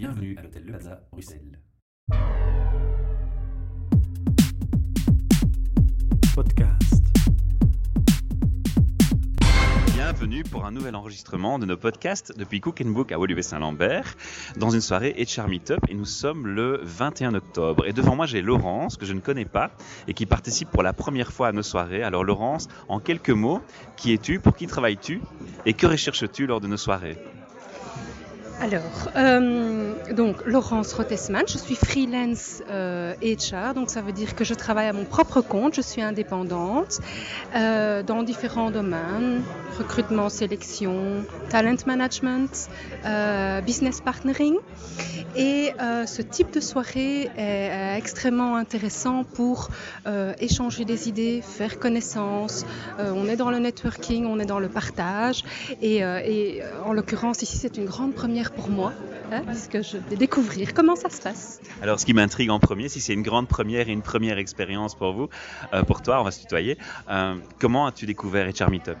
Bienvenue à l'hôtel Le Plaza, Bruxelles. Podcast. Bienvenue pour un nouvel enregistrement de nos podcasts depuis Cook and Book à Woluwe Saint-Lambert dans une soirée HR Meetup et nous sommes le 21 octobre. Et devant moi j'ai Laurence que je ne connais pas et qui participe pour la première fois à nos soirées. Alors Laurence, en quelques mots, qui es-tu, pour qui travailles-tu et que recherches-tu lors de nos soirées? Alors, euh, donc Laurence Rotesman, je suis freelance euh, HR, donc ça veut dire que je travaille à mon propre compte, je suis indépendante euh, dans différents domaines, recrutement, sélection, talent management, euh, business partnering. Et euh, ce type de soirée est euh, extrêmement intéressant pour euh, échanger des idées, faire connaissance. Euh, on est dans le networking, on est dans le partage. Et, euh, euh, en l'occurrence, ici, c'est une grande première pour moi, hein, puisque je vais découvrir comment ça se passe. Alors ce qui m'intrigue en premier, si c'est une grande première et une première expérience pour vous, euh, pour toi, on va se tutoyer, euh, comment as-tu découvert HR Meetup?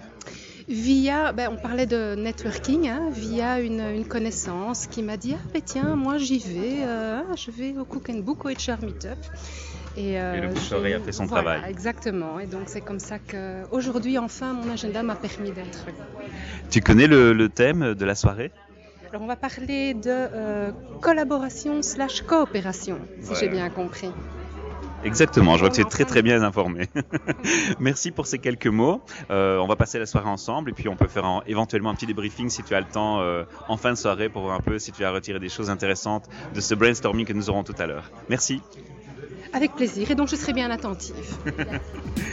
Via, ben, on parlait de networking, hein, via une, une, connaissance qui m'a dit, ah ben tiens, moi j'y vais, euh, je vais au Cook and Book, au HR Meetup. Et, et, le bouche a fait son voilà, travail. Exactement. Et donc c'est comme ça qu'aujourd'hui, enfin, mon agenda m'a permis d'être. Tu connais le, le, thème de la soirée? Alors on va parler de euh, collaboration slash coopération, si ouais. j'ai bien compris. Exactement, je vois que tu es très très bien informé. Merci pour ces quelques mots. Euh, on va passer la soirée ensemble et puis on peut faire un, éventuellement un petit débriefing si tu as le temps euh, en fin de soirée pour voir un peu si tu as retiré des choses intéressantes de ce brainstorming que nous aurons tout à l'heure. Merci. Avec plaisir et donc je serai bien attentive.